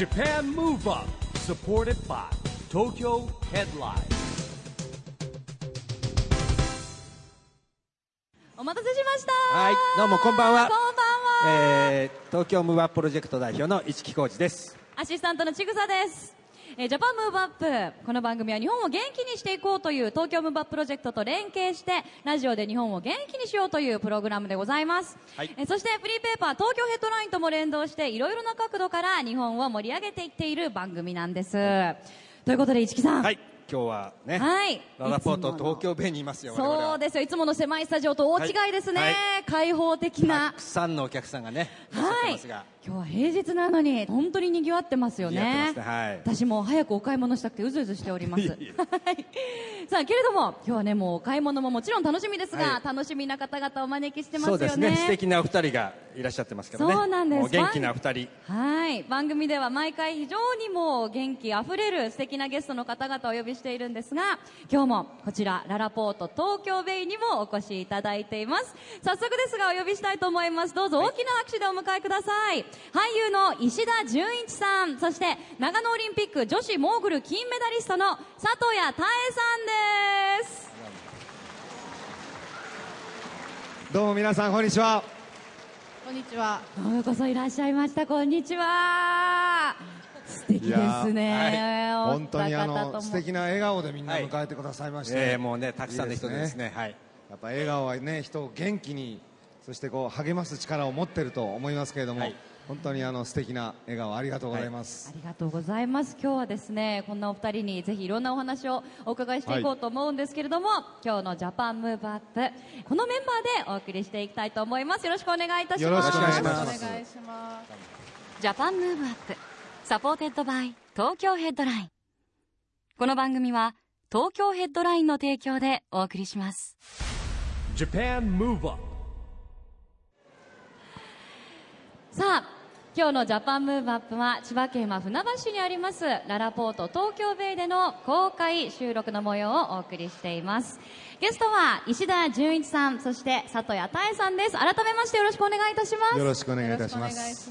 Japan Move Up supported by Tokyo Headline. お待たせしました。はいどうもこんばんは。こんばんは、えー、東京ムーバープロジェクト代表の市木浩二です。アシスタントのちぐさですえージャパンムーブアップこの番組は日本を元気にしていこうという東京ムーブアッププロジェクトと連携してラジオで日本を元気にしようというプログラムでございます、はい。えーそしてフリーペーパー東京ヘッドラインとも連動していろいろな角度から日本を盛り上げていっている番組なんです、ということで市木さん。はい。今日はね、はい。ララポート東京ベイにいますよそうですよ。いつもの狭いスタジオと大違いですね、はい。開放的たなくさんのお客さんがねはい。ますが、今日は平日なのに本当に賑わってますよね。ねはい。私も早くお買い物したくてうずうずしております。さあけれども今日はねもうお買い物ももちろん楽しみですが、はい。楽しみな方々お招きしてますよね。そうですね。素敵なお二人がいらっしゃってますからね。そうなんです。元気なお二人。はい。番組では毎回非常にもう元気あふれる素敵なゲストの方々をお呼びしているんですが今日もこちらララポート東京ベイにもお越しいただいています。早速ですがお呼びしたいと思います。どうぞ大きな拍手でお迎えください、俳優の石田純一さんそして長野オリンピック女子モーグル金メダリストの佐藤谷多恵さんです。どうも皆さんこんにちは。こんにちは。ようこそいらっしゃいました。こんにちは。素敵ですね、お本当にあの素敵な笑顔でみんなはい迎えてくださいまして、えーもうねたくさんの人でですね。はい。やっぱ笑顔はね人を元気にそしてこう励ます力を持っていると思いますけれども、はい本当にあの素敵な笑顔ありがとうございます、ありがとうございます。今日はですねこんなお二人にぜひいろんなお話をお伺いしていこうと思うんですけれども、今日の Japan Move Up このメンバーでお送りしていきたいと思います。よろしくお願いいたします。よろしくお願いしおます。 Japan Move Up supported by 東京ヘッドライン。この番組は東京ヘッドラインの提供でお送りします。Japan Move Up さあ今日の Japan Move Up は千葉県は船橋市にありますららぽーと東京ベイでの公開収録の模様をお送りしています。ゲストは石田純一さんそして佐藤谷多恵さんです。改めましてよろしくお願いいたします。よろしくお願いいたします。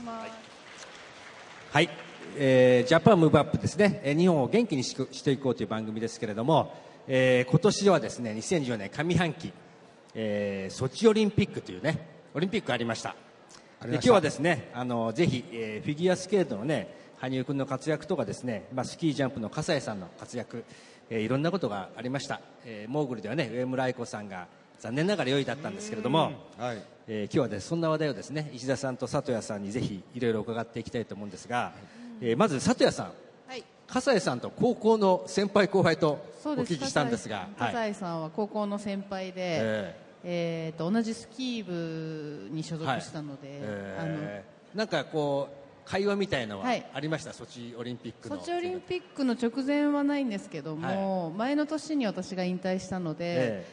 はい、えージャパンムーブアップですね、えー日本を元気にししていこうという番組ですけれども、えー今年はですね2014年上半期、えーソチオリンピックというねオリンピックありました今日はですねあのぜひ、えーフィギュアスケートのね羽生君の活躍とかですね、まあ、スキージャンプの笠井さんの活躍、えーいろんなことがありました、えーモーグルではね上村愛子さんが残念ながら4位だったんですけれども、はい。えー今日はねそんな話題をですね石田さんと佐藤谷さんにぜひいろいろ伺っていきたいと思うんですが、えーまず佐藤谷さん。はい。笠井さんと高校の先輩後輩とお。聞きしたんですが笠井はい笠井さんは高校の先輩で、ええーと同じスキー部に所属したので、えーなんかこう会話みたいのははい。ありました、ソチオリンピックのあのソチオリンピックの直前はないんですけども、前の年に私が引退したので、え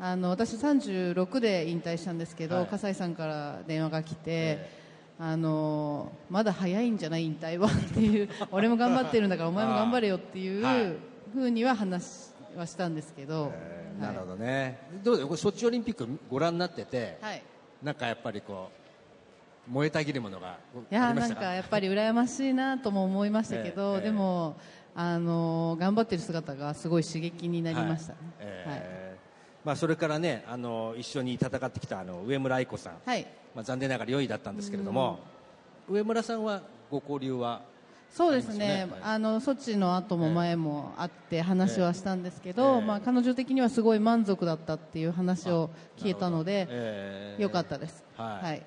あの私36で引退したんですけど、はい。笠井さんから電話が来て、えあのまだ早いんじゃない引退はっていう 俺も頑張ってるんだからお前も頑張れよっていうはい。ふうには話はしたんですけど、えーなるほどね、どうでソチオリンピックご覧になってて、はい、はいなんかやっぱりこう燃えたぎるものがいやなんかやっぱり羨ましいなとも思いましたけど、ええでもあの頑張ってる姿がすごい刺激になりました。ね。はいえ。ーまあ、それからねあの一緒に戦ってきたあの上村愛子さん、はい、まあ、残念ながら4位だったんですけれども、上村さんはご交流はそうですね。あのソチの後も前も会って話はしたんですけど、ええまあ、彼女的にはすごい満足だったっていう話を聞いたので、えーよかったです。はい。はい。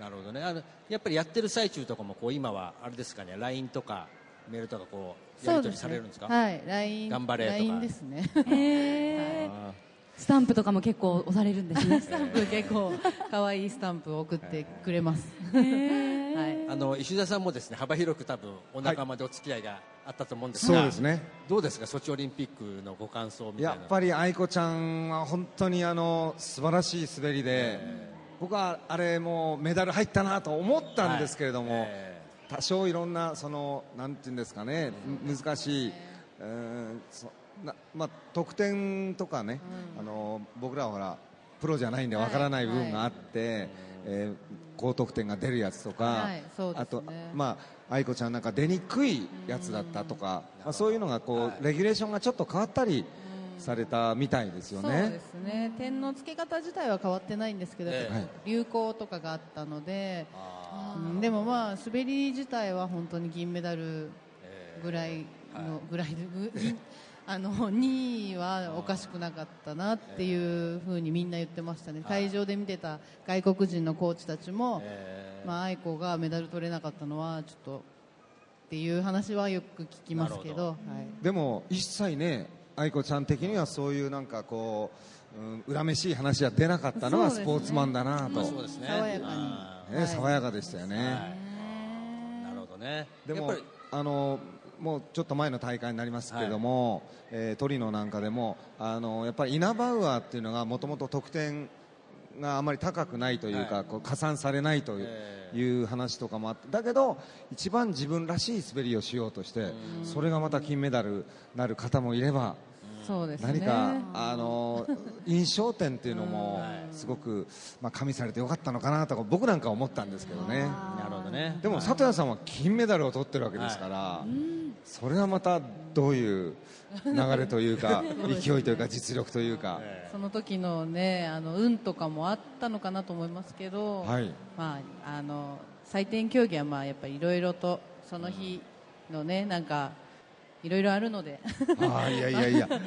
なるほどね。あのやっぱりやってる最中とかもこう今はあれですかね。LINE とかメールとかこうやり取りされるんですか？はい、LINE 頑張れとか。LINE ですね。へー。あスタンプとかも結構押されるんですね。スタンプ結構可愛いスタンプを送ってくれます。はい。ーあの石田さんもですね幅広く多分お仲間でお付き合いがあったと思うんですが、そうですね。どうですかソチオリンピックのご感想みたいなやっぱり愛子ちゃんは本当にあの素晴らしい滑りで、僕はあれもうメダル入ったなと思ったんですけれども、え多少いろんなそのなんていうんですかねむ難しい、うー得点とかね、あの僕らはほらプロじゃないんでわからない部分があって、えー高得点が出るやつとか、あと、まあ、愛子ちゃんなんか出にくいやつだったとか、まあ、そういうのがこう、レギュレーションがちょっと変わったりされたみたいですよそうね。ですね。点の付け方自体は変わってないんですけど、ええ。流行とかがあったので、うんでもまあ滑り自体は本当に銀メダルぐらいの、ぐらいあの2位はおかしくなかったなっていうふうにみんな言ってましたね、会場で見てた外国人のコーチたちも、まあ、愛子がメダル取れなかったのはちょっとっていう話はよく聞きますけど、はい、でも一切ね愛子ちゃん的にはそういうなんかこう、うん、恨めしい話は出なかったのがそうですね。スポーツマンだなと、そうですね。爽やかに。あね爽やかでしたよね、ーなるほどね。でもあのもうちょっと前の大会になりますけれども、えートリノなんかでもあのやっぱりイナバウアーっていうのがもともと得点があまり高くないというか、はい。こう加算されないという,、えいう話とかもあってだけど一番自分らしい滑りをしようとしてそれがまた金メダルなる方もいればそうですね。何か、あの印象点っていうのもすごく、まあ、加味されてよかったのかなとか僕なんか思ったんですけどね。なるほどね。でも里谷さんは金メダルを取ってるわけですから、それはまたどういう流れというか 勢いというか実力というか、その時のねあの運とかもあったのかなと思いますけど、はい。まああの採点競技はまあやっぱりいろいろとその日のねなんかいろいろあるので、ああいやいやいや。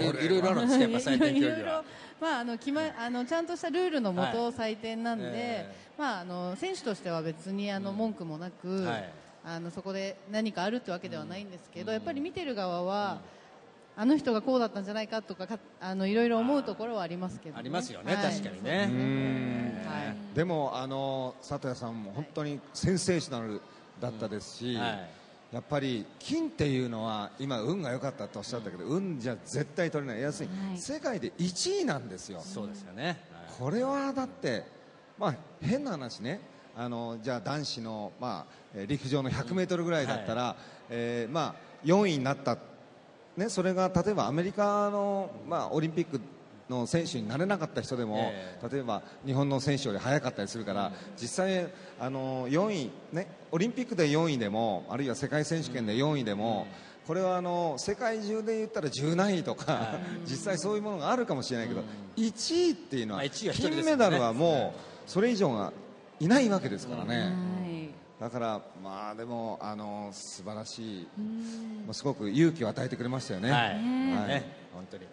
い。ろい。ろあるんですかやっぱ採点競技は。まああの決まあのちゃんとしたルールのもとはい。採点なんで、え。まああの選手としては別にあの文句もなく、はいあのそこで何かあるってわけではないんですけど、やっぱり見てる側は。あの人がこうだったんじゃないかとかかあのいろいろ思うところはありますけど、ね、ありますよね、はい。確かにね。はい。でもあの里谷さんも本当にセンセーショナルだったですし、はい。やっぱり金っていうのは今運が良かったとおっしゃったけど、運じゃ絶対取れない。要するに世界で1位なんですよ、そうですよね、はい。これはだって、まあ、変な話ねあのじゃあ男子の、まあ、えー陸上の 100m ぐらいだったら、えーまあ、4位になった、ね、それが例えばアメリカの、まあ、オリンピックの選手になれなかった人でも、え例えば日本の選手より速かったりするから、実際あの4位、ね、オリンピックで4位でもあるいは世界選手権で4位でも、これはあの世界中で言ったら10何位とか、実際そういうものがあるかもしれないけど、1位っていうのは、まあ1位は一人ですよね。金メダルはもうそれ以上がいないわけですからね。はいだから、まあでもあの素晴らしい、もうすごく勇気を与えてくれましたよね。はい、はいね、本当に。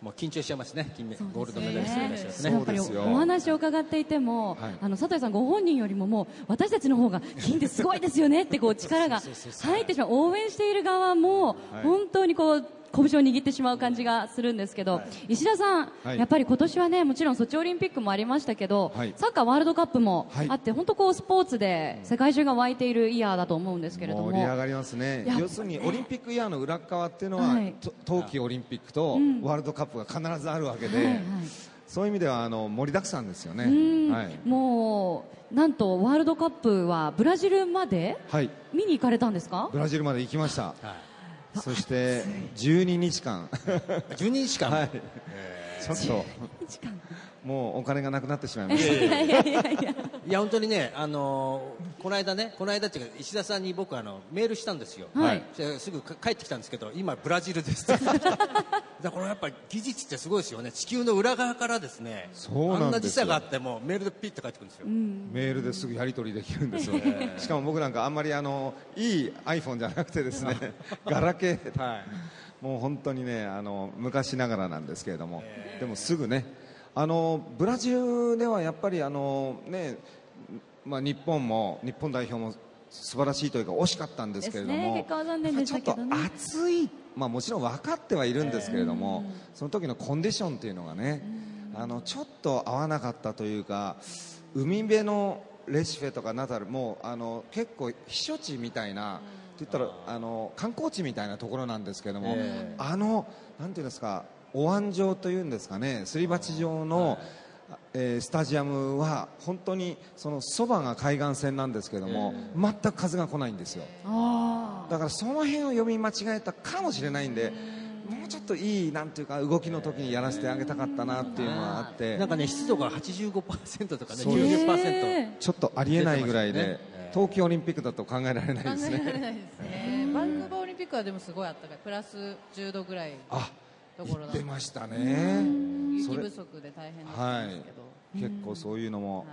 もう緊張しちゃいますね、金メゴールドメダリストの人たちね。そうやっぱりですよ。お話を伺っていても、はい。あの佐藤さんご本人よりももう私たちの方が金ってすごいですよねってこう力が入ってしまう。応援している側もはい。本当にこう拳を握ってしまう感じがするんですけど、石田さん、はい。やっぱり今年はねもちろんソチオリンピックもありましたけど、はい。サッカーワールドカップもはい。あって、本当こうスポーツで世界中が沸いているイヤーだと思うんですけれども。盛り上がりますね。要するにオリンピックイヤーの裏側っていうのは、はい。と冬季オリンピックとワールドカップが必ずあるわけで、はいはい。そういう意味ではあの盛りだくさんですよね。うん。はい、もうなんとワールドカップはブラジルまではい、見に行かれたんですか？ブラジルまで行きました。はそして12日間、い、12日間、はい、ちょっと。もうお金がなくなってしまいました。いやいやいやいや本当にね、あのーこの間ね、この間っていうか石田さんに僕あのメールしたんですよ。はい。ですぐか帰ってきたんですけど、今ブラジルです。って。だからこれやっぱり技術ってすごいですよね。地球の裏側からですね、そうなんですよ。あんな時差があってもメールでピッと帰ってくるんですよ。メールですぐやり取りできるんですよ、しかも僕なんかあんまりあのいい iPhone じゃなくてですねガラケー、はい。もう本当にねあの昔ながらなんですけれども、でもすぐね。あのブラジルではやっぱりあのね、まあ、日本も日本代表も素晴らしいというか惜しかったんですけれども、ね。ね。ちょっと暑い、まあ、もちろん分かってはいるんですけれども、その時のコンディションというのがね、あのちょっと合わなかったというか海辺のレシフェとかナタルもうあの結構避暑地みたいな、って言ったらあの観光地みたいなところなんですけども、えあのなんていうんですかお椀状というんですかねすり鉢状の、えースタジアムは本当にそのそばが海岸線なんですけども、全く風が来ないんですよ。あだからその辺を読み間違えたかもしれないんでもうちょっといいなんていうか動きの時にやらせてあげたかったなっていうのはあって。なんかね湿度が85%とかねそうです。90%、へちょっとありえないぐらいで、冬季オリンピックだと考えられないですね。バンクーバーオリンピックはでもすごいあったかい。プラス10度ぐらいあところだ出ましたね。それ雪不足で大変だったんですけど、結構そういうのもはい。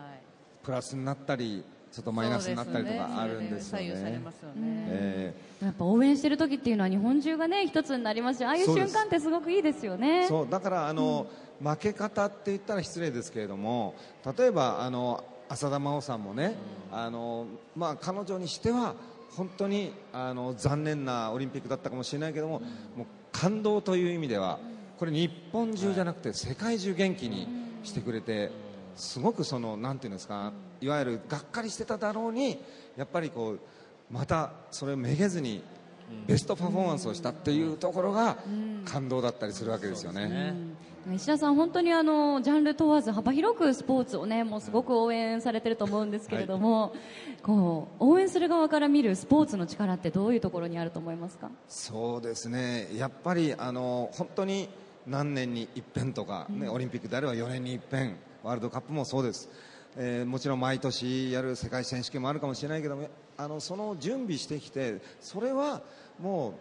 プラスになったりちょっとマイナスになったりとかあるんですよね。よね、えやっぱ応援してる時っていうのは日本中がね一つになりますしああいう瞬間ってすごくいいですよね。ーそうだからあの、負け方って言ったら失礼ですけれども例えばあの浅田真央さんもね、あのまあ、彼女にしては本当にあの残念なオリンピックだったかもしれないけども,、もう感動という意味ではこれ日本中じゃなくて世界中元気にしてくれてすごくそのなんていうんですかいわゆるがっかりしてただろうにやっぱりこうまたそれをめげずにベストパフォーマンスをしたっていうところが感動だったりするわけですよね。石田さん、本当にあのジャンル問わず幅広くスポーツをねもうすごく応援されてると思うんですけれども、こう応援する側から見るスポーツの力ってどういうところにあると思いますか？そうですね。やっぱりあの本当に何年に一遍とか、ねオリンピックであれば4年に一遍ワールドカップもそうです、えーもちろん毎年やる世界選手権もあるかもしれないけどもあのその準備してきてそれはも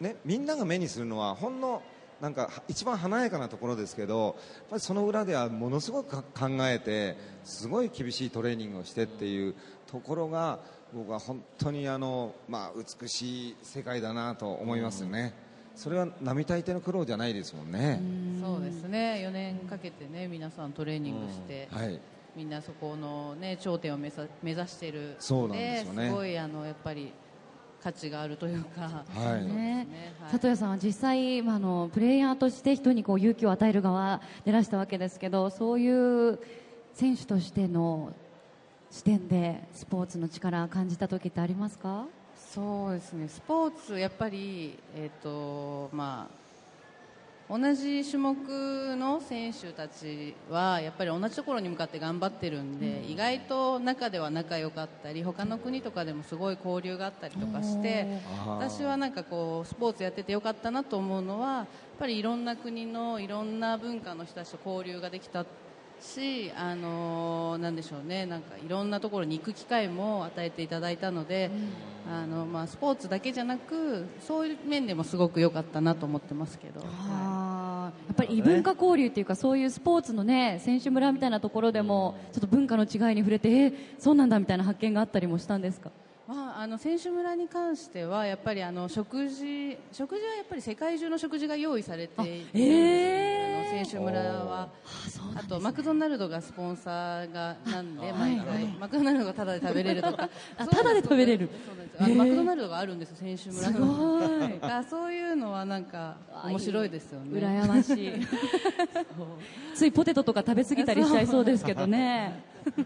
う、ね、みんなが目にするのはほんのなんか一番華やかなところですけどやっぱりその裏ではものすごくか考えてすごい厳しいトレーニングをしてっていうところが僕は本当にあの、まあ、美しい世界だなと思いますよね。それは並大抵の苦労じゃないですもんね。そうですね。4年かけてね皆さんトレーニングして、はい。みんなそこの、ね、頂点を目指目指している。そうなんですよね。すごいあのやっぱり価値があるというか、はい。ね。ね。はい。里谷さんは実際、まあ、あのプレイヤーとして人にこう勇気を与える側でらしたわけですけどそういう選手としての視点でスポーツの力感じた時ってありますか？そうですね。スポーツやっぱり、えっとまあ、同じ種目の選手たちはやっぱり同じところに向かって頑張ってるんで、意外と中では仲良かったり他の国とかでもすごい交流があったりとかして私はなんかこうスポーツやっててよかったなと思うのはやっぱりいろんな国のいろんな文化の人たちと交流ができたし、あのなんでしょうね。なんかいろんなところに行く機会も与えていただいたので、あのまあ、スポーツだけじゃなくそういう面でもすごく良かったなと思ってますけど、はあー。やっぱり異文化交流っていうかそういうスポーツのね選手村みたいなところでもちょっと文化の違いに触れてえーそうなんだみたいな発見があったりもしたんですか？あ、あの選手村に関してはやっぱりあの食事食事はやっぱり世界中の食事が用意されているんですよえあの選手村は。あとマクドナルドがスポンサーがなんで毎回マクドナルドがタダで食べれるとか。あタダで食べれる。そうなんですあのマクドナルドがあるんですよ選手村すごい。だからそういうのはなんか面白いですよね。羨ましい。ついポテトとか食べ過ぎたりしちゃいそうですけどね。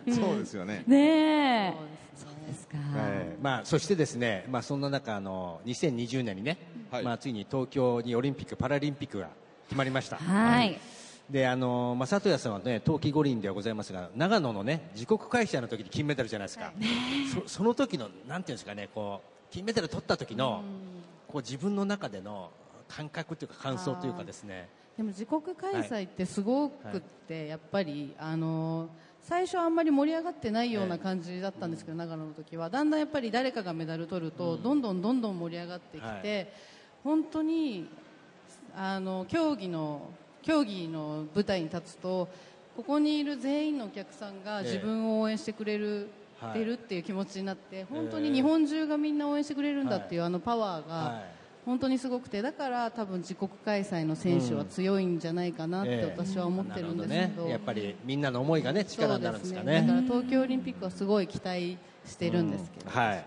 そうですよね。ねえですか、えーまあ、そしてですね、まあ、そんな中あの2020年にね、はい。まあ、ついに東京にオリンピック・パラリンピックが決まりました。はい。であのまあ、里谷さんはね冬季五輪ではございますが長野のね自国開催の時に金メダルじゃないですか、そその時のなんていうんですかねこう金メダル取った時のこう自分の中での感覚というか感想というかですね。でも自国開催ってすごくって、やっぱりあの最初はあんまり盛り上がってないような感じだったんですけど、長野の時は。だんだんやっぱり誰かがメダル取ると、どんどんどんどん盛り上がってきて、はい。本当にあの競技の競技の舞台に立つとここにいる全員のお客さんがええ。自分を応援してくれる、はい。てるっていう気持ちになって本当に日本中がみんな応援してくれるんだっていう、あのパワーが、はい本当にすごくてだから多分自国開催の選手は強いんじゃないかなってええ。私は思ってるんですけど,、なるほね、やっぱりみんなの思いがね力になるんですかね。だから東京オリンピックはすごい期待してるんですけど、うん。はい。はい。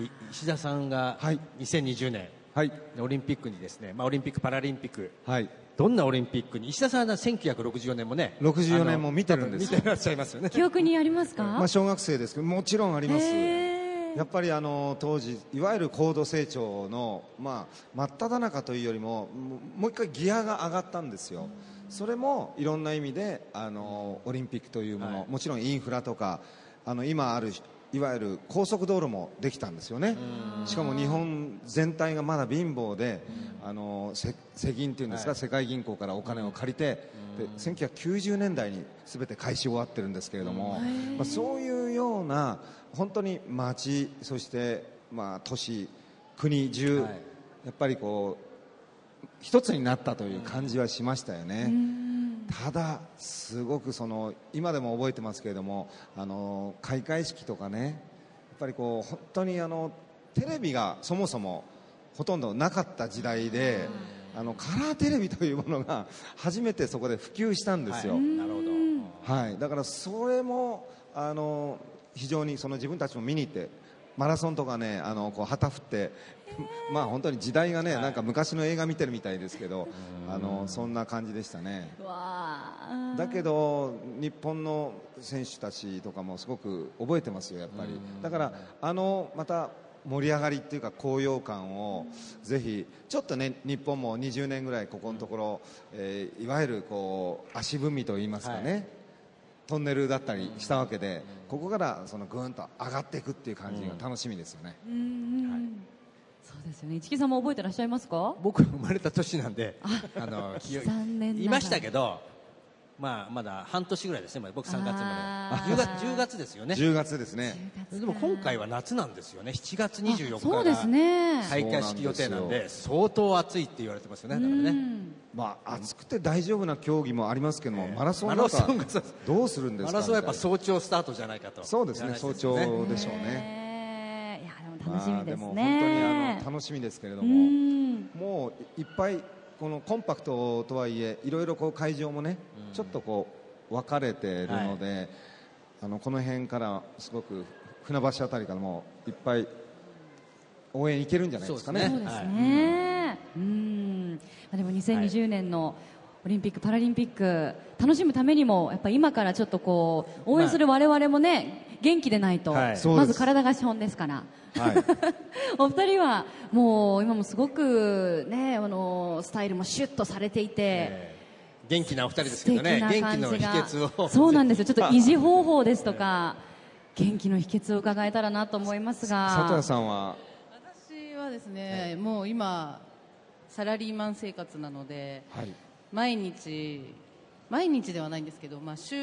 で石田さんがはい。2020年、はい。オリンピックにですね、まあ、オリンピック・パラリンピック。はい。どんなオリンピックに？石田さんは1964年もね64あの年も見てるんです見てらっしゃいますよね。記憶にありますか、まあ小学生ですけどもちろんあります。やっぱりあの当時いわゆる高度成長のまあ真っ只中というよりももう一回ギアが上がったんですよ。それもいろんな意味であのオリンピックというもの、はい。もちろんインフラとかあの今あるいわゆる高速道路もできたんですよね。しかも日本全体がまだ貧乏であのせ世銀っていうんですか、世界銀行からお金を借りてで1990年代に全て返し終わってるんですけれども、まあ、そういうような本当に町そしてまあ都市国中、はい。やっぱりこう一つになったという感じはしましたよね。ただ、すごくその今でも覚えてますけれどもあの開会式とかねやっぱりこう本当にあのテレビがそもそもほとんどなかった時代であのカラーテレビというものが初めてそこで普及したんですよ。なるほど。はい、だからそれもあの非常にその自分たちも見に行ってマラソンとかねあのこう旗振って、まあ本当に時代がね、なんか昔の映画見てるみたいですけどあのそんな感じでしたね。だけど日本の選手たちとかもすごく覚えてますよやっぱり。だからあのまた盛り上がりっていうか高揚感をぜひちょっとね日本も20年ぐらいここのところ、えーいわゆるこう足踏みといいますかね、はいトンネルだったりしたわけで、ここからそのぐーんと上がっていくっていう感じが楽しみですよね。うんうんそうですよね。市木さんも覚えてらっしゃいますか？僕生まれた年なんであの記憶残念ながら。いましたけど、まあ、まだ半年ぐらいですね僕3月まで 10, 月10月ですよね。10月ですね。でも今回は夏なんですよね。7月24日そうですね。開会式予定なんで相当暑いって言われてますよねだからね。まあ暑くて大丈夫な競技もありますけども、ええマラソンなどうするんですか？マラソンはやっぱ早朝スタートじゃないかと。そうですね。早朝でしょうね。ねいやでも楽しみですまあでもね、本当にあの楽しみですけれどうも、ん。もういっぱいこのコンパクトとはいえいろいろこう会場もね、ちょっとこう分かれているので、あのこの辺からすごく船橋あたりからもいっぱい応援行けるんじゃないですかね。そうですね、うん。まあでも2020年のオリンピック・パラリンピック楽しむためにもやっぱ今からちょっとこう応援する我々もね元気でないと、はい。まず体が資本ですから。はい。お二人はもう今もすごくねあのスタイルもシュッとされていて、えー元気なお二人です素けどね。敵な元気の秘訣を。そうなんですよ。ちょっと 維持方法ですとか元気の秘訣を伺えたらなと思いますが。佐藤さんは？私はですね、もう今サラリーマン生活なのではい。毎日毎日ではないんですけど、まあ、週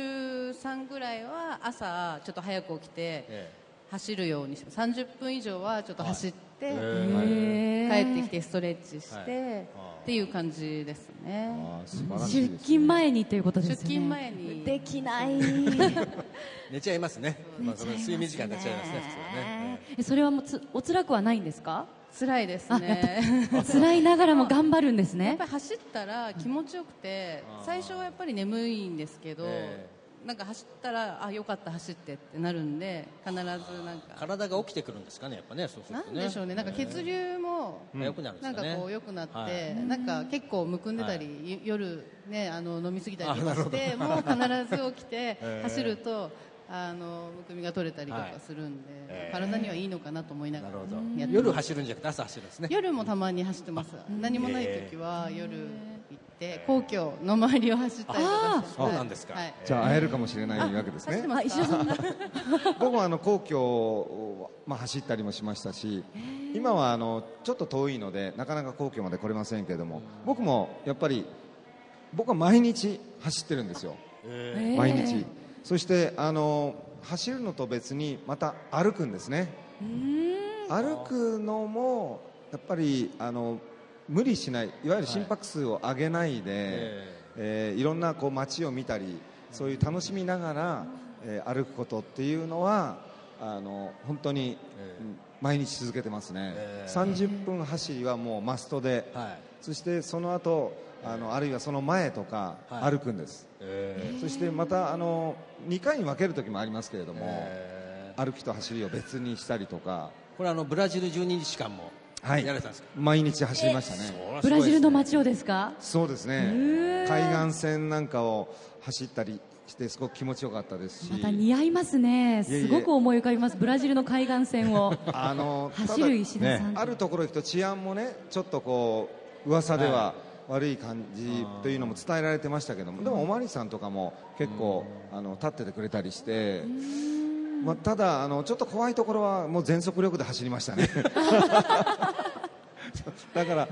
3ぐらいは朝ちょっと早く起きてえ走るようにして30分以上はちょっと走って、へー。帰ってきてストレッチして、はい。っていう感じですね。あー素晴らしい出勤前にということですよね。出勤前に。できない。寝ちゃいますね。まあ、その睡眠時間になっちゃいますねね。えそれはもうつお辛くはないんですか？辛いですね。ぱ 辛いながらも頑張るんですやっねぱり走ったら気持ちよくて最初はやっぱり眠いんですけど、えなんか走ったらあよかった走ってってなるんで必ずなんか。体が起きてくるんですかねやっぱねそうするね。んでしょうね。なんか血流も良くなるんかこう良くなって、はい。なんか結構むくんでたり、ゆ夜ねあの飲みすぎたりしてもう必ず起きて ええ。走るとあのむくみが取れたりとかするんで、ええ体にはいいのかなと思いながらや夜走るんじゃなくて朝走るんですね。夜もたまに走ってます。何もない時は夜行って皇居の周りを走ったりとかして。そうなんですか。はい。じゃあ会えるかもしれないわけですね。あ石田さん僕はあの皇居を、まあ、走ったりもしましたし今はあのちょっと遠いのでなかなか皇居まで来れませんけれども僕もやっぱり僕は毎日走ってるんですよ、毎日そしてあの走るのと別にまた歩くんですね。歩くのもやっぱりあの無理しない。いわゆる心拍数を上げないで、えーいろんなこう街を見たりそういう楽しみながら、えー歩くことっていうのはあの本当に、うん毎日続けてますね、えー30分走りはもうマストで、はい。そしてその後あのあるいはその前とかはい。歩くんです、えそしてまたあの2回に分ける時もありますけれども、え歩きと走りを別にしたりとか。これあのブラジル12日間もはい。やられたんですか、毎日走りましたね。ブラジルの街をですか？そうですね。海岸線なんかを走ったりしてすごく気持ちよかったですし。また似合いますね。すごく思い浮かびます。ブラジルの海岸線を。あの走る石田さん、ただあるところ行くと治安もねちょっとこう噂では悪い感じというのも伝えられてましたけどもでもおまわりさんとかも結構あの立っててくれたりしてまあ、ただあのちょっと怖いところはもう全速力で走りましたね。だから、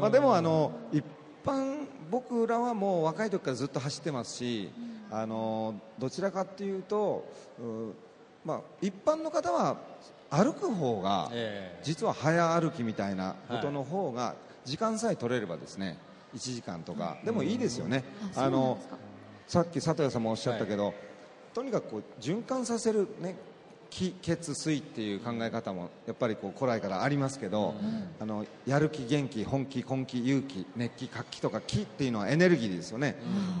まあ、でもあの一般僕らはもう若い時からずっと走ってますし、あのどちらかっていうと、うまあ、一般の方は歩く方がええ。実は早歩きみたいなことの方が時間さえ取れればですね1時間とか。でもいいですよね。あそうなんですか。さっき佐藤さんもおっしゃったけど、とにかくこう循環させる、ね、気血水っていう考え方もやっぱりこう古来からありますけど、あのやる気元気本気根気勇気熱気活気とか気っていうのはエネルギーですよね、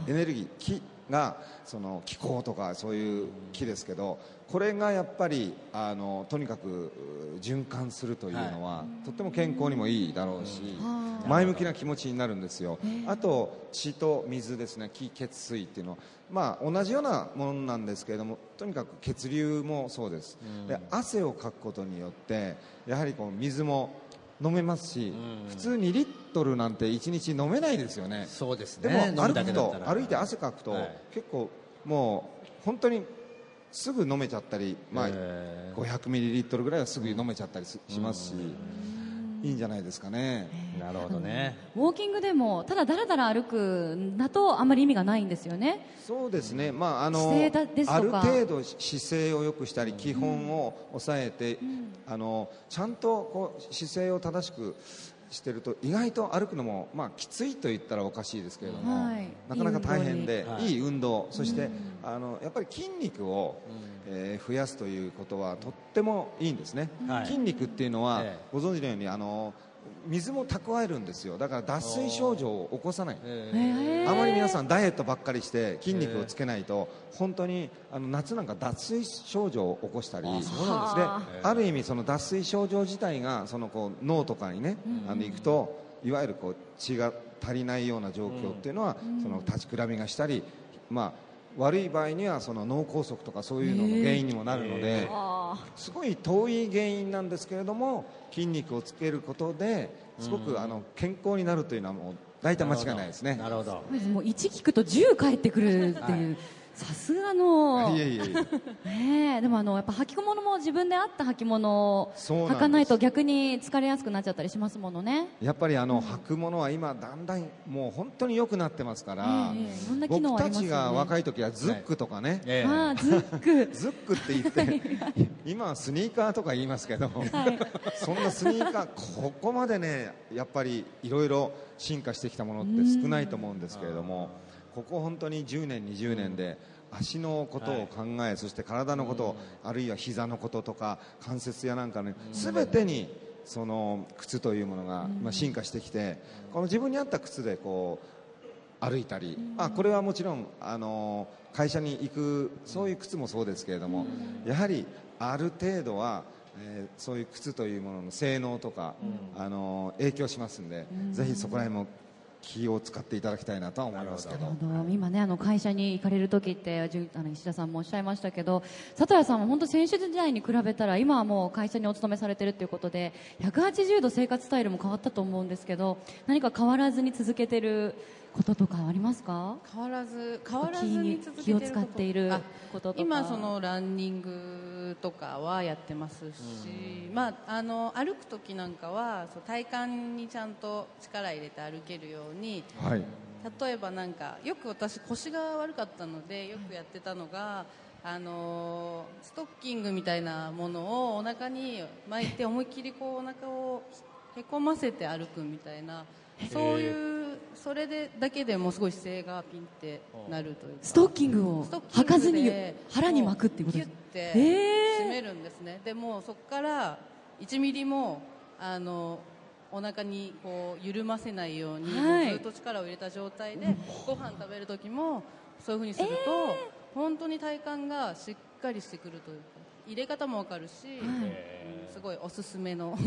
エネルギー気がその気候とかそういう気ですけどこれがやっぱりあのとにかくう循環するというのは、とっても健康にもいいだろうし、前向きな気持ちになるんですよ、あと血と水ですね。気血水っていうのは、まあ、同じようなものなんですけれどもとにかく血流もそうです、で汗をかくことによってやはりこう水も飲めますし、普通2リットルなんて1日飲めないですよね。そうですでね飲むだも歩くと歩いて汗かくと、はい。結構もう本当にすぐ飲めちゃったり、まあ、へ500ミリリットルぐらいはすぐ飲めちゃったりししますし、いいんじゃないですかね。なるほどね。ウォーキングでもただだらだら歩くんだとあんまり意味がないんですよね。そうですね、まあ、あのある程度姿勢を良くしたり基本を抑えて、あのちゃんとこう姿勢を正しくしてると意外と歩くのも、まあ、きついと言ったらおかしいですけれども、はい。なかなか大変でいいいい運動そして、あのやっぱり筋肉を、えー増やすということはとってもいいんですね、はい。筋肉っていうのは、ええ。ご存知のようにあの水も蓄えるんですよ。だから脱水症状を起こさない、あまり皆さんダイエットばっかりして筋肉をつけないと本当にあの夏なんか脱水症状を起こしたり。である意味その脱水症状自体がそのこう脳とかにねあの行くといわゆるこう血が足りないような状況っていうのはその立ちくらみがしたりまあ悪い場合にはその脳梗塞とかそういうのの原因にもなるので。あすごい遠い原因なんですけれども筋肉をつけることですごくあの健康になるというのはもう大体間違いないですね。なるほど。ーもう1聞くと10返ってくるっていうさすがの。いえいえいえ。ねえ。でもあのやっぱ履物も自分で合った履物を履かないと逆に疲れやすくなっちゃったりしますものね。やっぱりあの履くものは今だんだんもう本当に良くなってますから、ええええ。いろんな機能僕たありますよね。ちが若い時はズックとかね、ええ。ああズック。ズックって言って今はスニーカーとか言いますけど、そんなスニーカーここまでねやっぱりいろいろ進化してきたものって少ないと思うんですけれどもここ本当に10年20年で足のことを考え、そして体のことを、あるいは膝のこととか関節やなんかね全てにその靴というものが、まあ、進化してきてこの自分に合った靴でこう歩いたり、あこれはもちろんあの会社に行くそういう靴もそうですけれども、やはりある程度は、えーそういう靴というものの性能とか、あの影響しますんで、ぜひそこら辺も気を使っていただきたいなとは思いますけど。今ねあの会社に行かれる時ってあの石田さんもおっしゃいましたけど佐藤谷さんは本当選手時代に比べたら今はもう会社にお勤めされてるということで180度生活スタイルも変わったと思うんですけど何か変わらずに続けてることとかありますか？変わらず変わらずに続けて気をること。使っているあこととか。今そのランニングとかはやってますし、まああの歩く時なんかはそう体幹にちゃんと力入れて歩けるようにはい。例えばなんかよく私腰が悪かったのでよくやってたのが、あのーストッキングみたいなものをお腹に巻いて思いっきりこうお腹をへこませて歩くみたいなそういうそれでだけでもすごい姿勢がピンってなるというか。ストッキングを履かずに腹に巻くっていうこともですうギュッてえー。締めるんですね、でもそこから1ミリもあのお腹にこう緩ませないように、はい。ずっと力を入れた状態でご飯食べる時もそういうふうにすると、本当に体幹がしっかりしてくるというか入れ方もわかるし、すごいおすすめの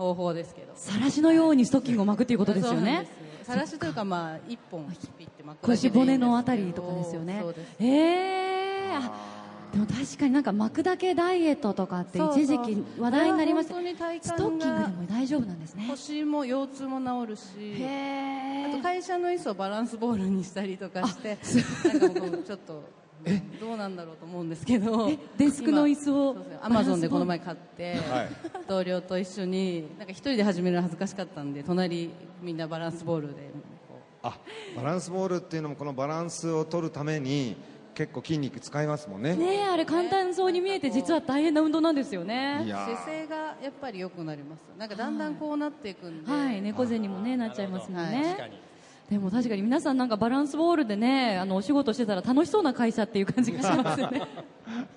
方法ですけど。晒しのようにストッキングを巻くっていうことですよね。さらしというかまあ一本ピッて巻く腰骨のあたりとかですよね。ええあでも確かになんか巻くだけダイエットとかって一時期話題になりました。ストッキングでも大丈夫なんですね。腰も腰痛も治るしへあとえ会社の椅子をバランスボールにしたりとかしてなんかもうちょっとどうなんだろうと思うんですけど。デスクの椅子を？アマゾンでこの前買って、はい。同僚と一緒になんか一人で始めるの恥ずかしかったんで隣みんなバランスボールでこあバランスボールっていうのもこのバランスを取るために結構筋肉使いますもんね。ねえあれ簡単そうに見えて実は大変な運動なんですよいね姿勢がやっぱり良くなりますなんかだんだんこうなっていくんで、はい猫背にもねなっちゃいますもんね、確かにでも確かに皆さんなんかバランスボールでねあのお仕事してたら楽しそうな会社っていう感じがしますよね。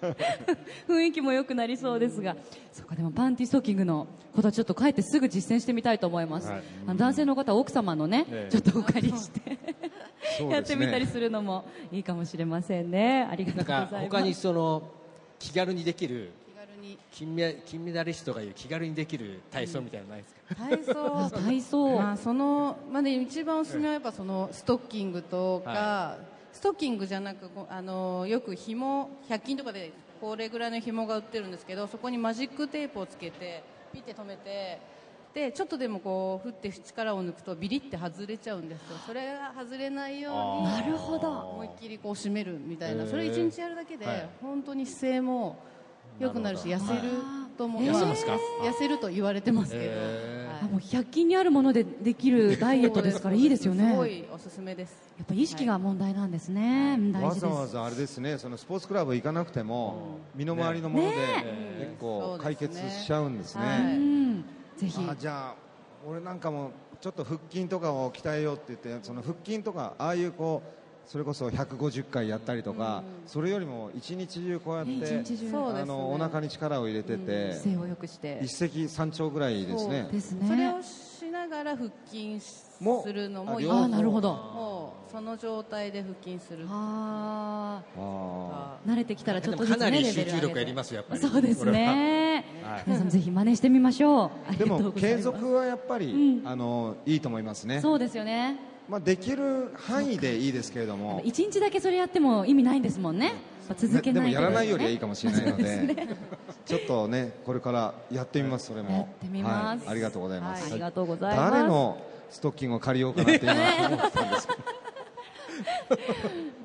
雰囲気も良くなりそうですが。そうかでもパンティストッキングのことはちょっと帰ってすぐ実践してみたいと思います、はい。あの男性の方は奥様のね、ええ。ちょっとお借りしてやってみたりするのもいいかもしれませんね。ありがとなうんございます。か他にその気軽にできるに。金メ金メダリストが言う気軽にできる体操みたいなのないですか、体操。あ体操、まあ、その、まあね、一番おすすめはやっぱそのストッキングとか、はストッキングじゃなくこうあのよく紐100均とかでこれぐらいの紐が売ってるんですけどそこにマジックテープをつけてピッて止めてでちょっとでもこう振って力を抜くとビリって外れちゃうんですよ。それが外れないようになるほど。思いっきりこう締めるみたいな。それ一日やるだけで、はい。本当に姿勢も良くなるし痩せると思う、あー。痩せますか？痩せると言われてます。けど、あもう100均にあるものでできるダイエットですからい。いですよね。すごいおすすめです。やっぱ意識が問題なんですね、うん大わ事です。ざわざあれですねそのスポーツクラブ行かなくても身の回りのものでね結構解決しちゃうんですね。ぜひ。あじゃあ俺なんかもちょっと腹筋とかを鍛えようって言ってその腹筋とかああいうこうそれこそ150回やったりとか、それよりも一日中こうやって、ねあのお腹に力を入れてて、姿勢を良くして。一石三鳥ぐらいですね。ですね。それをしながら腹筋もするのもあいい。あーなるほど。もうその状態で腹筋するああー。慣れてきたらちょっとずつ、ね、かなり集中力やりますよやっぱり。そうですね、は。い。皆さんぜひ真似してみましょう。でも継続はやっぱり、あのいいと思いますね、そうですよねまあ、できる範囲でいいですけれども、一日だけそれやっても意味ないんですもんね、まあ続けねでもやらないよりはいいかかもしれないので。ちょっとねこれからやってみますそれも。やってみます。はい、ありがとうございます、ありがとうございます。誰のストッキングを借りようかなって今。思ったんですけど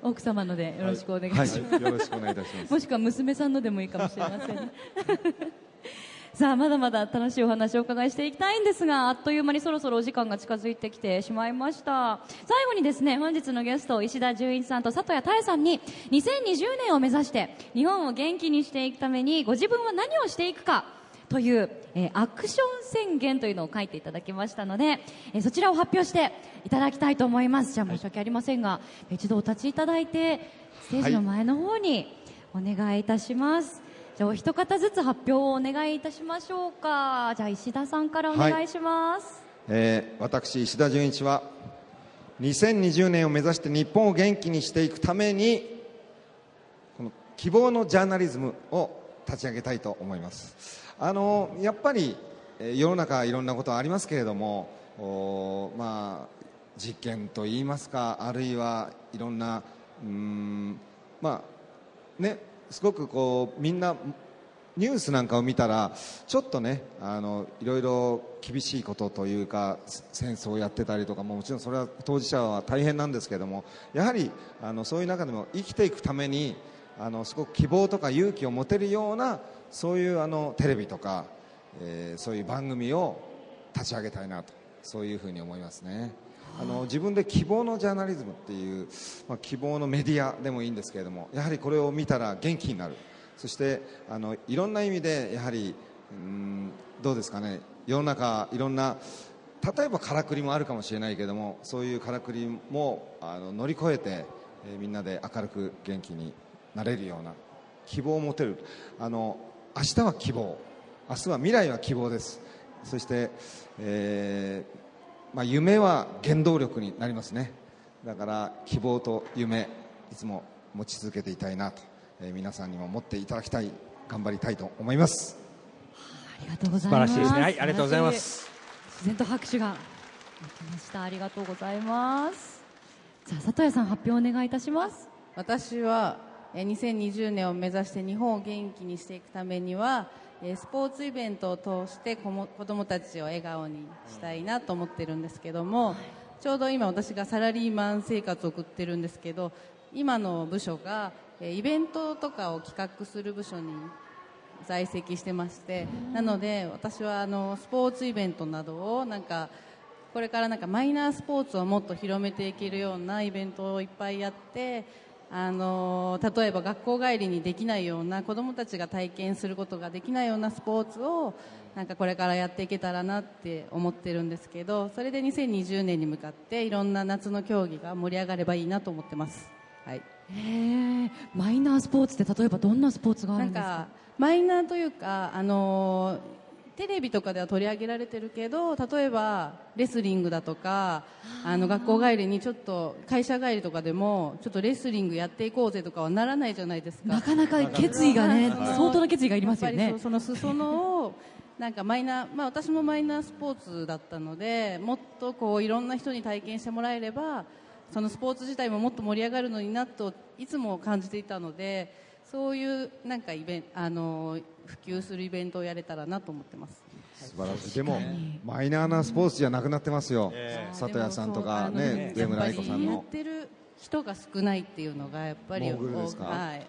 奥様のでよろしくお願いします、はい、よろしくお願いいたします。もしくは娘さんのでもいいかもしれませんねさあまだまだ楽しいお話をお伺いしていきたいんですがあっという間にそろそろお時間が近づいてきてしまいました。最後にですね本日のゲスト石田純一さんと佐藤谷太さんに2020年を目指して日本を元気にしていくためにご自分は何をしていくかという、えーアクション宣言というのを書いていただきましたので、えーそちらを発表していただきたいと思います。じゃあ申し訳ありませんが、一度お立ちいただいてステージの前の方にお願いいたします、じゃあお一方ずつ発表をお願いいたしましょうか。じゃあ石田さんからお願いします、えー私石田純一は2020年を目指して日本を元気にしていくためにこの希望のジャーナリズムを立ち上げたいと思います。あのやっぱりえー世の中いろんなことありますけれどもまあ実験といいますかあるいはいろんなうーんまあねすごくこうみんなニュースなんかを見たらちょっとねあのいろいろ厳しいことというか戦争をやってたりとかももちろんそれは当事者は大変なんですけどもやはりあのそういう中でも生きていくためにあのすごく希望とか勇気を持てるようなそういうあのテレビとか、えーそういう番組を立ち上げたいなとそういうふうに思いますね。あの自分で希望のジャーナリズムっていう、まあ、希望のメディアでもいいんですけれどもやはりこれを見たら元気になる。そしてあのいろんな意味でやはりうんどうですかね。世の中いろんな例えばからくりもあるかもしれないけどもそういうからくりもあの乗り越えて、えーみんなで明るく元気になれるような希望を持てる。あの明日は希望。明日は未来は希望です。そして、えーまあ、夢は原動力になりますね。だから希望と夢いつも持ち続けていたいなと、えー皆さんにも持っていただきたい頑張りたいと思います。ありがとうござい素晴ますらしいですね。はいありがとうございます。自然と拍手ができました。ありがとうございます。さあ佐藤谷さん発表お願いいたします。私はえー2020年を目指して日本を元気にしていくためにはえースポーツイベントを通して子も子供たちを笑顔にしたいなと思ってるんですけどもちょうど今私がサラリーマン生活を送ってるんですけど今の部署がえーイベントとかを企画する部署に在籍してましてなので私はあのスポーツイベントなどをなんかこれからなんかマイナースポーツをもっと広めていけるようなイベントをいっぱいやってあの例えば学校帰りにできないような子どもたちが体験することができないようなスポーツをなんかこれからやっていけたらなって思ってるんですけどそれで2020年に向かっていろんな夏の競技が盛り上がればいいなと思ってます。はい。へえマイナースポーツって例えばどんなスポーツがあるんですか？かマイナーというか、あのーテレビとかでは取り上げられてるけど例えばレスリングだとかあの学校帰りにちょっと会社帰りとかでもちょっとレスリングやっていこうぜとかはならないじゃないですか。なかなか決意がねはい相当な決意がいりますよね。その裾野をなんかマイナー、まあ、私もマイナースポーツだったのでもっとこういろんな人に体験してもらえればそのスポーツ自体ももっと盛り上がるのになといつも感じていたのでそういうなんかイベンあの普及するイベントをやれたらなと思ってます。素晴らしい。でもマイナーなスポーツじゃなくなってますよ、佐藤谷さんとかね上村愛子さんやっのぱりやってる人が少ないっていうのがやっぱりモーグルですか？はい。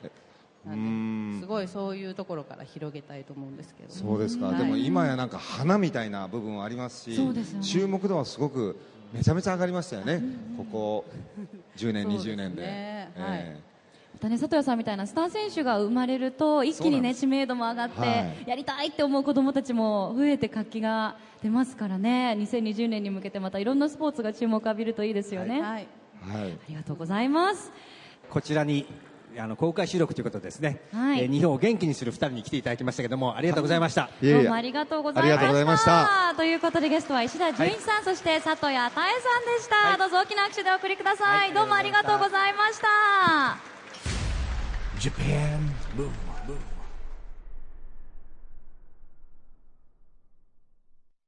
すごいそういうところから広げたいと思うんですけど。そうですか、はい。でも今やなんか花みたいな部分はありますしね。注目度はすごくめちゃめちゃ上がりましたよね、ここ10年、そうですね。20年で。えまたね、佐藤谷さんみたいなスター選手が生まれると一気に、ね、知名度も上がって、はい。やりたいって思う子どもたちも増えて活気が出ますからね。2020年に向けてまたいろんなスポーツが注目を浴びるといいですよね、はい。えはい。ありがとうございます。こちらにあの公開収録ということでですね、はい。えー日本を元気にする2人に来ていただきましたけどもありがとうございました、どうもありがとうございました。ありがとうございました。ということでゲストは石田純一さん、そして佐藤谷太江さんでした、どうぞ大きな拍手でお送りください、はい。どうもありがとうございました Japan Move Up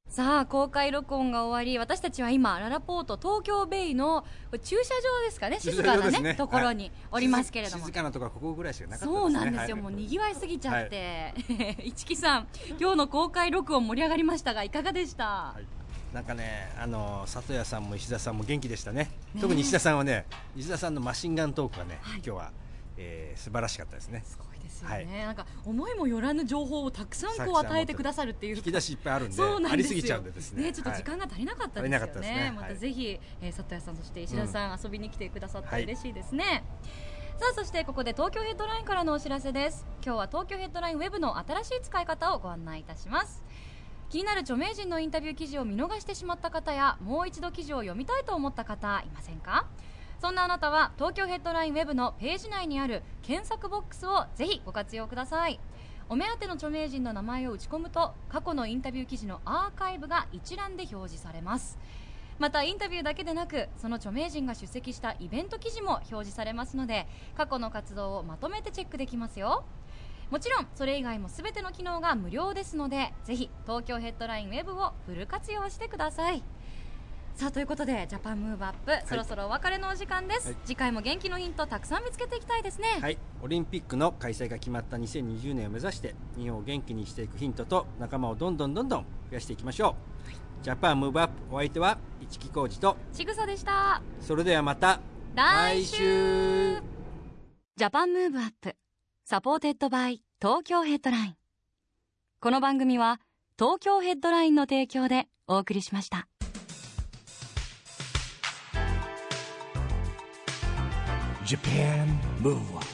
さあ公開録音が終わり私たちは今ララポート東京ベイの駐車場ですかね静かなねところにおりますけれども、静かなところはここぐらいしかなかったね。そうなんですよ、はい。もう賑わいすぎちゃって、市木さん、今日の公開録音盛り上がりましたが、いかがでした？なんかね、あの里谷さんも石田さんも元気でしたね。特に石田さんはね石田さんのマシンガントークがね、今日は、えー素晴らしかったですね。すごいですよね、はい。なんか思いもよらぬ情報をたくさんこう与えてくださるっていう。引き出しいっぱいあるんでそうなんですよ。ありすぎちゃうんでですね。ちょっと時間が足りなかったですよね,、またはい。ぜひ、えー、里谷さんそして石田さん、遊びに来てくださったらはい嬉しいですね、さあそしてここで東京ヘッドラインからのお知らせです。今日は東京ヘッドラインウェブの新しい使い方をご案内いたします。気になる著名人のインタビュー記事を見逃してしまった方やもう一度記事を読みたいと思った方いませんか？そんなあなたは東京ヘッドラインウェブのページ内にある検索ボックスをぜひご活用ください。お目当ての著名人の名前を打ち込むと過去のインタビュー記事のアーカイブが一覧で表示されます。またインタビューだけでなくその著名人が出席したイベント記事も表示されますので過去の活動をまとめてチェックできますよ。もちろんそれ以外も全ての機能が無料ですのでぜひ東京ヘッドラインウェブをフル活用してください。さあということでジャパンムーブアップ、そろそろお別れのお時間です、はい。次回も元気のヒントたくさん見つけていきたいですね、はい、オリンピックの開催が決まった2020年を目指して日本を元気にしていくヒントと仲間をどんどんどんどん増やしていきましょう、 Japan Move Up お相手は市木浩二とちぐさでした。それではまた来週。 Japan Move Up supported by 東京ヘッドライン。この番組は東京ヘッドラインの提供でお送りしました Japan Move Up